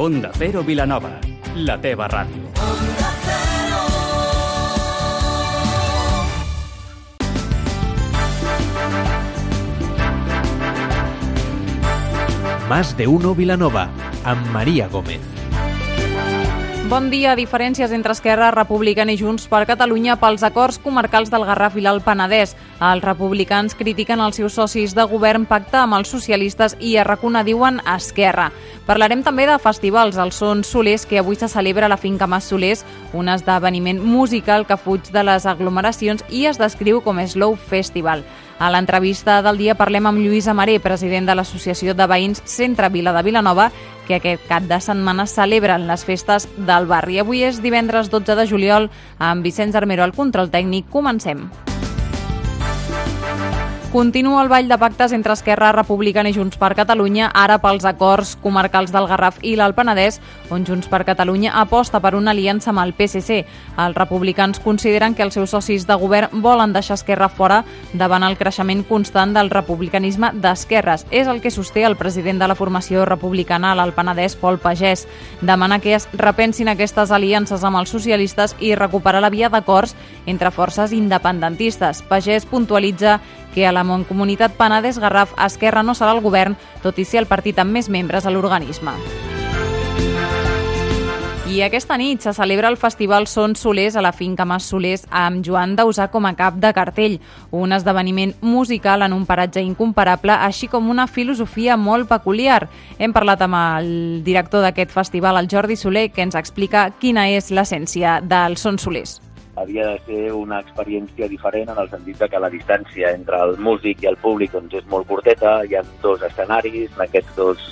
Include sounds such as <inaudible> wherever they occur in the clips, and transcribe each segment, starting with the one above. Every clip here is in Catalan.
Onda Cero Vilanova, la teva ràdio. Más de uno Vilanova, amb Maria Gómez. Bon dia. Diferències entre Esquerra Republicana i Junts per Catalunya pels acords comarcals del Garraf i l'Alt Penedès. Els republicans critiquen els seus socis de govern pactar amb els socialistes i a Racuna diuen Esquerra. Parlarem també de festivals. El Son Solers, que avui se celebra a la finca Mas Solers, un esdeveniment musical que fuig de les aglomeracions i es descriu com Slow Festival. A l'entrevista del dia parlem amb Lluís Amaré, president de l'Associació de Veïns Centre Vila de Vilanova, que aquest cap de setmana celebren les festes del barri. Avui és divendres 12 de juliol, amb Vicenç Armero al control tècnic. Comencem. Continua el ball de pactes entre Esquerra Republicana i Junts per Catalunya, ara pels acords comarcals del Garraf i l'Alt Penedès, on Junts per Catalunya aposta per una aliança amb el PSC. Els republicans consideren que els seus socis de govern volen deixar Esquerra fora davant el creixement constant del republicanisme d'esquerres. És el que sosté el president de la formació republicana a l'Alt Penedès, Pol Pagès. Demana que es repensin aquestes aliances amb els socialistes i recuperar la via d'acords entre forces independentistes. Pagès puntualitza que a la Montcomunitat Penedès Garraf Esquerra no serà el govern, tot i ser el partit amb més membres a l'organisme. I aquesta nit se celebra el Festival Son Solers a la finca Mas Solers amb Joan Dausà com a cap de cartell, un esdeveniment musical en un paratge incomparable, així com una filosofia molt peculiar. Hem parlat amb el director d'aquest festival, el Jordi Soler, que ens explica quina és l'essència del Son Solers havia de ser una experiència diferent en el sentit de que la distància entre el músic i el públic doncs, és molt curteta, hi ha dos escenaris, en aquests dos,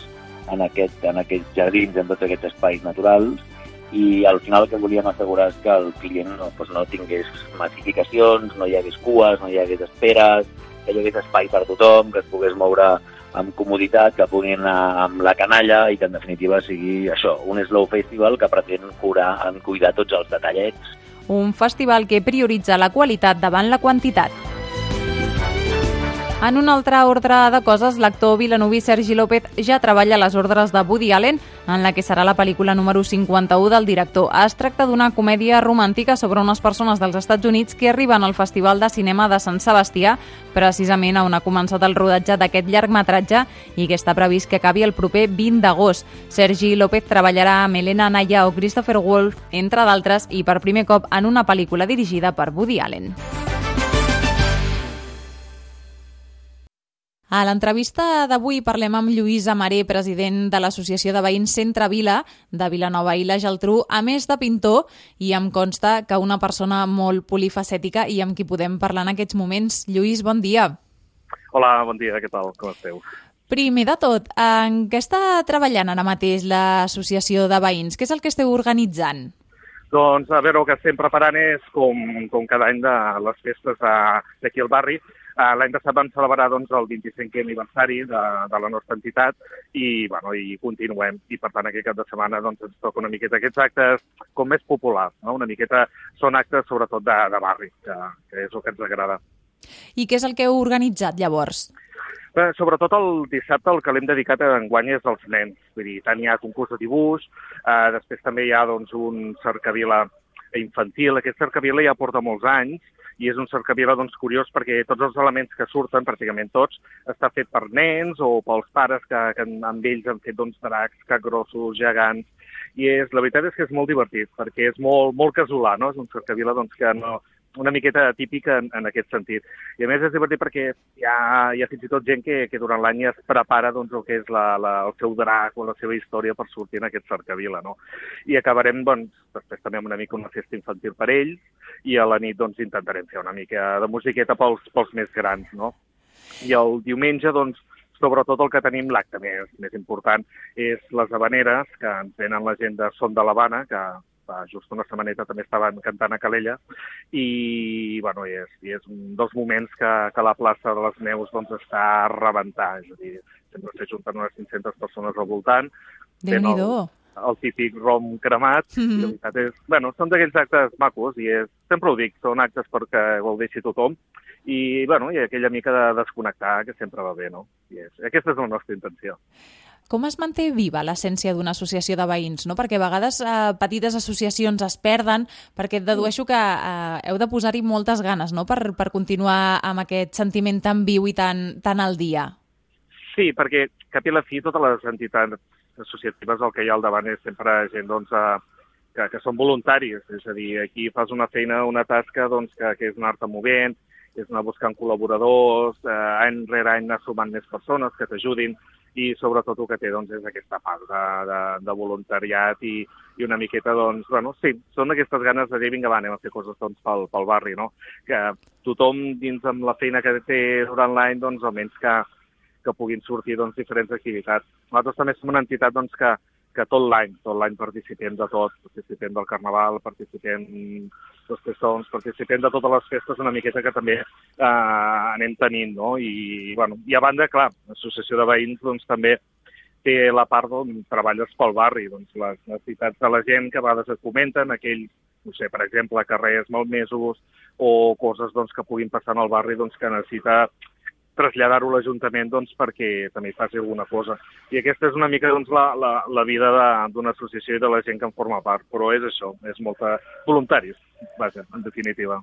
en, aquest, en aquests jardins, en tots aquests espais naturals, i al final el que volíem assegurar és que el client no, doncs no tingués massificacions, no hi hagués cues, no hi hagués esperes, que hi hagués espai per tothom, que es pogués moure amb comoditat, que puguin anar amb la canalla i que en definitiva sigui això, un slow festival que pretén curar, en cuidar tots els detallets un festival que prioritza la qualitat davant la quantitat. En un altre ordre de coses, l'actor vilanoví Sergi López ja treballa a les ordres de Woody Allen, en la que serà la pel·lícula número 51 del director. Es tracta d'una comèdia romàntica sobre unes persones dels Estats Units que arriben al Festival de Cinema de Sant Sebastià, precisament on ha començat el rodatge d'aquest llargmetratge i que està previst que acabi el proper 20 d'agost. Sergi López treballarà amb Elena Naya o Christopher Wolf, entre d'altres, i per primer cop en una pel·lícula dirigida per Woody Allen. A l'entrevista d'avui parlem amb Lluís Amaré, president de l'Associació de Veïns Centre Vila de Vilanova i la Geltrú, a més de pintor, i em consta que una persona molt polifacètica i amb qui podem parlar en aquests moments. Lluís, bon dia. Hola, bon dia, què tal? Com esteu? Primer de tot, en què està treballant ara mateix l'Associació de Veïns? Què és el que esteu organitzant? Doncs, a veure, el que estem preparant és, com, com cada any, de les festes d'aquí al barri, L'any passat vam celebrar doncs, el 25è aniversari de, de la nostra entitat i, bueno, i continuem. I, per tant, aquest cap de setmana doncs, ens toca una miqueta aquests actes com més populars. No? Una miqueta són actes, sobretot, de, de barri, que, que és el que ens agrada. I què és el que heu organitzat, llavors? Bé, sobretot el dissabte el que l'hem dedicat a enguany és als nens. Vull dir, tant hi ha concurs de dibuix, eh, després també hi ha doncs, un cercavila infantil. Aquest cercavila ja porta molts anys i és un cercavila doncs, curiós perquè tots els elements que surten, pràcticament tots, està fet per nens o pels pares que, que amb ells han fet doncs, dracs, capgrossos, gegants, i és, la veritat és que és molt divertit, perquè és molt, molt casolà, no? És un cercavila doncs, que no, una miqueta típica en, en aquest sentit. I a més és divertit perquè hi ha, hi ha fins i tot gent que, que durant l'any es prepara doncs, el que és la, la, el seu drac o la seva història per sortir en aquest cercavila. No? I acabarem doncs, després també amb una mica una festa infantil per ells i a la nit doncs, intentarem fer una mica de musiqueta pels, pels més grans. No? I el diumenge doncs, sobretot el que tenim, l'acte més, més important, és les habaneres, que ens venen la gent de Son de l'Havana, que fa just una setmaneta també estaven cantant a Calella i, bueno, i és, i és un dels moments que, que la plaça de les Neus doncs, està a rebentar, és a dir, sempre s'hi junten unes 500 persones al voltant. déu nhi el, el típic rom cremat, mm -hmm. i la veritat és, bueno, són d'aquells actes macos, i és, sempre ho dic, són actes perquè gaudeixi tothom, i, bueno, i aquella mica de desconnectar que sempre va bé, no? I és, aquesta és la nostra intenció. Com es manté viva l'essència d'una associació de veïns? No? Perquè a vegades eh, petites associacions es perden, perquè dedueixo que eh, heu de posar-hi moltes ganes no? per, per continuar amb aquest sentiment tan viu i tan, tan al dia. Sí, perquè cap i la fi totes les entitats associatives el que hi ha al davant és sempre gent doncs, eh, que, que són voluntaris, és a dir, aquí fas una feina, una tasca doncs, que, que és anar-te movent, és anar buscant col·laboradors, eh, any rere any anar sumant més persones que t'ajudin i sobretot el que té doncs, és aquesta part de, de, de voluntariat i, i una miqueta, doncs, bueno, sí, són aquestes ganes de dir, vinga, va, anem a fer coses doncs, pel, pel barri, no? Que tothom dins amb la feina que té durant l'any, doncs, almenys que, que puguin sortir doncs, diferents activitats. Nosaltres també som una entitat doncs, que, que tot l'any, tot l'any participem de tot, participem del Carnaval, participem dels festons, participem de totes les festes una miqueta que també eh, anem tenint, no? I, bueno, i a banda, clar, l'associació de veïns doncs, també té la part d'on treballes pel barri, doncs les necessitats de la gent que a vegades es comenten, aquells, no sé, per exemple, carrers malmesos o coses doncs, que puguin passar en el barri doncs, que necessita traslladar-ho a l'Ajuntament doncs, perquè també faci alguna cosa. I aquesta és una mica doncs, la, la, la vida d'una associació i de la gent que en forma part, però és això, és molta voluntaris, vaja, en definitiva.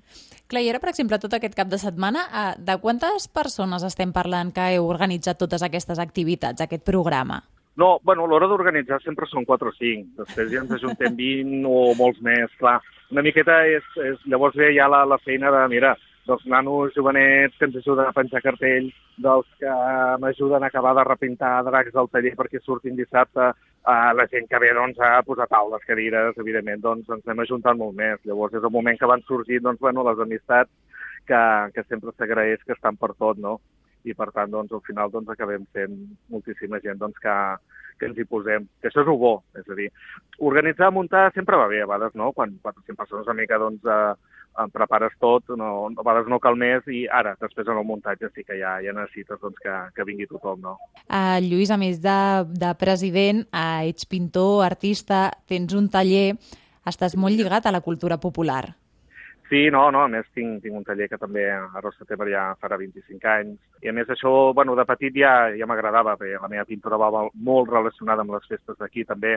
Clar, i ara, per exemple, tot aquest cap de setmana, eh, de quantes persones estem parlant que heu organitzat totes aquestes activitats, aquest programa? No, bueno, a l'hora d'organitzar sempre són 4 o 5, després ja ens ajuntem <laughs> 20 o molts més, clar. Una miqueta és, és llavors ve ja la, la feina de, mira, dels nanos jovenets que ens ajuden a penjar cartells, dels que m'ajuden a acabar de repintar dracs del taller perquè surtin dissabte, uh, la gent que ve doncs, a posar taules, cadires, evidentment, doncs ens anem ajuntant molt més. Llavors és el moment que van sorgir doncs, bueno, les amistats que, que sempre s'agraeix que estan per tot, no? I per tant, doncs, al final doncs, acabem sent moltíssima gent doncs, que, que ens hi posem, que això és el bo, és a dir, organitzar, muntar sempre va bé, a vegades, no? Quan 400 persones una mica, doncs, eh, em prepares tot, no, a vegades no cal més i ara, després en el muntatge sí que ja, ja necessites doncs, que, que vingui tothom. No? Uh, Lluís, a més de, de president, uh, ets pintor, artista, tens un taller, estàs molt lligat a la cultura popular. Sí, no, no, a més tinc, tinc un taller que també a Ros Setembre ja farà 25 anys. I a més això, bueno, de petit ja, ja m'agradava, perquè la meva pintura va molt relacionada amb les festes d'aquí també,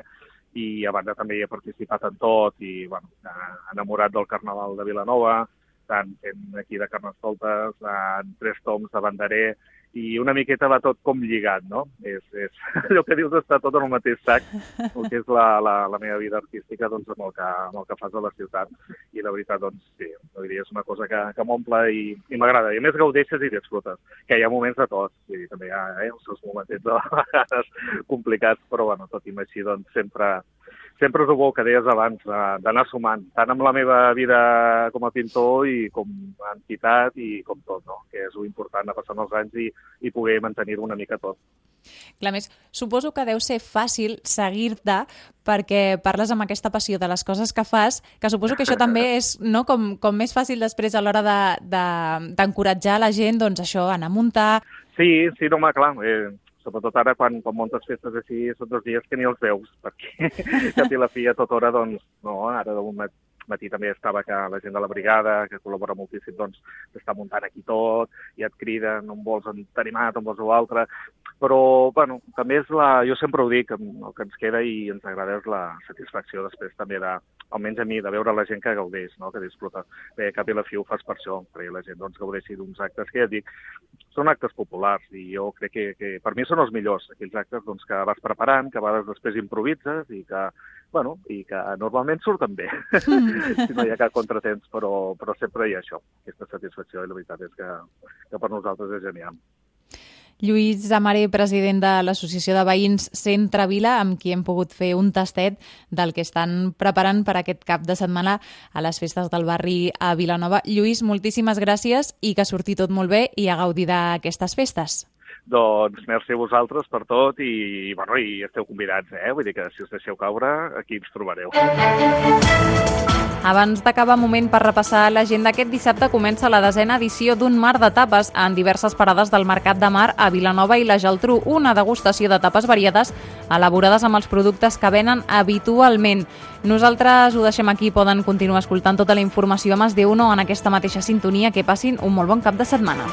i a banda també hi he participat en tot, i bueno, enamorat del Carnaval de Vilanova, tant fent aquí de Carnestoltes, en tres toms de banderer, i una miqueta va tot com lligat, no? És, és <laughs> allò que dius està tot en el mateix sac, el que és la, la, la meva vida artística doncs, amb, el que, amb el que fas a la ciutat. I la veritat, doncs, sí, vull dir, és una cosa que, que m'omple i, i m'agrada. I a més gaudeixes i disfrutes, que hi ha moments de tot. Dir, també hi ha eh, els seus moments de vegades <laughs> complicats, però bueno, tot i així, doncs, sempre, sempre és el bo que deies abans, d'anar sumant, tant amb la meva vida com a pintor i com a entitat i com tot, no? que és important de passar els anys i, i poder mantenir-ho una mica tot. Clar, més, suposo que deu ser fàcil seguir-te perquè parles amb aquesta passió de les coses que fas, que suposo que això <laughs> també és no, com, com més fàcil després a l'hora d'encoratjar de, de, la gent, doncs això, anar a muntar... Sí, sí, no, home, clar, eh, sobretot ara quan, quan montes festes així són dos dies que ni els veus, perquè <laughs> cap i la fi a tota hora, doncs, no, ara matí també estava que la gent de la brigada, que col·labora moltíssim, doncs, està muntant aquí tot, i et criden, on vols animat, on vols l'altre, però, bueno, també és la... Jo sempre ho dic, el que ens queda i ens agrada és la satisfacció després també de, almenys a mi, de veure la gent que gaudeix, no? que disfruta. Bé, cap i la fi ho fas per això, perquè la gent doncs, gaudeixi d'uns actes que ja dic, són actes populars i jo crec que, que per mi són els millors, aquells actes doncs, que vas preparant, que a vegades després improvises i que, bueno, i que normalment surten bé, si no hi ha cap contratemps, però, però sempre hi ha això, aquesta satisfacció i la veritat és que, que per nosaltres és genial. Lluís Zamaré, president de l'Associació de Veïns Centre Vila, amb qui hem pogut fer un tastet del que estan preparant per aquest cap de setmana a les festes del barri a Vilanova. Lluís, moltíssimes gràcies i que surti tot molt bé i a gaudir d'aquestes festes. Doncs merci a vosaltres per tot i, bueno, i esteu convidats, eh? Vull dir que si us deixeu caure, aquí ens trobareu. Abans d'acabar moment per repassar l'agenda, aquest dissabte comença la desena edició d'un mar de tapes en diverses parades del Mercat de Mar a Vilanova i la Geltrú, una degustació de tapes variades elaborades amb els productes que venen habitualment. Nosaltres ho deixem aquí, poden continuar escoltant tota la informació a Mas de Uno en aquesta mateixa sintonia. Que passin un molt bon cap de setmana.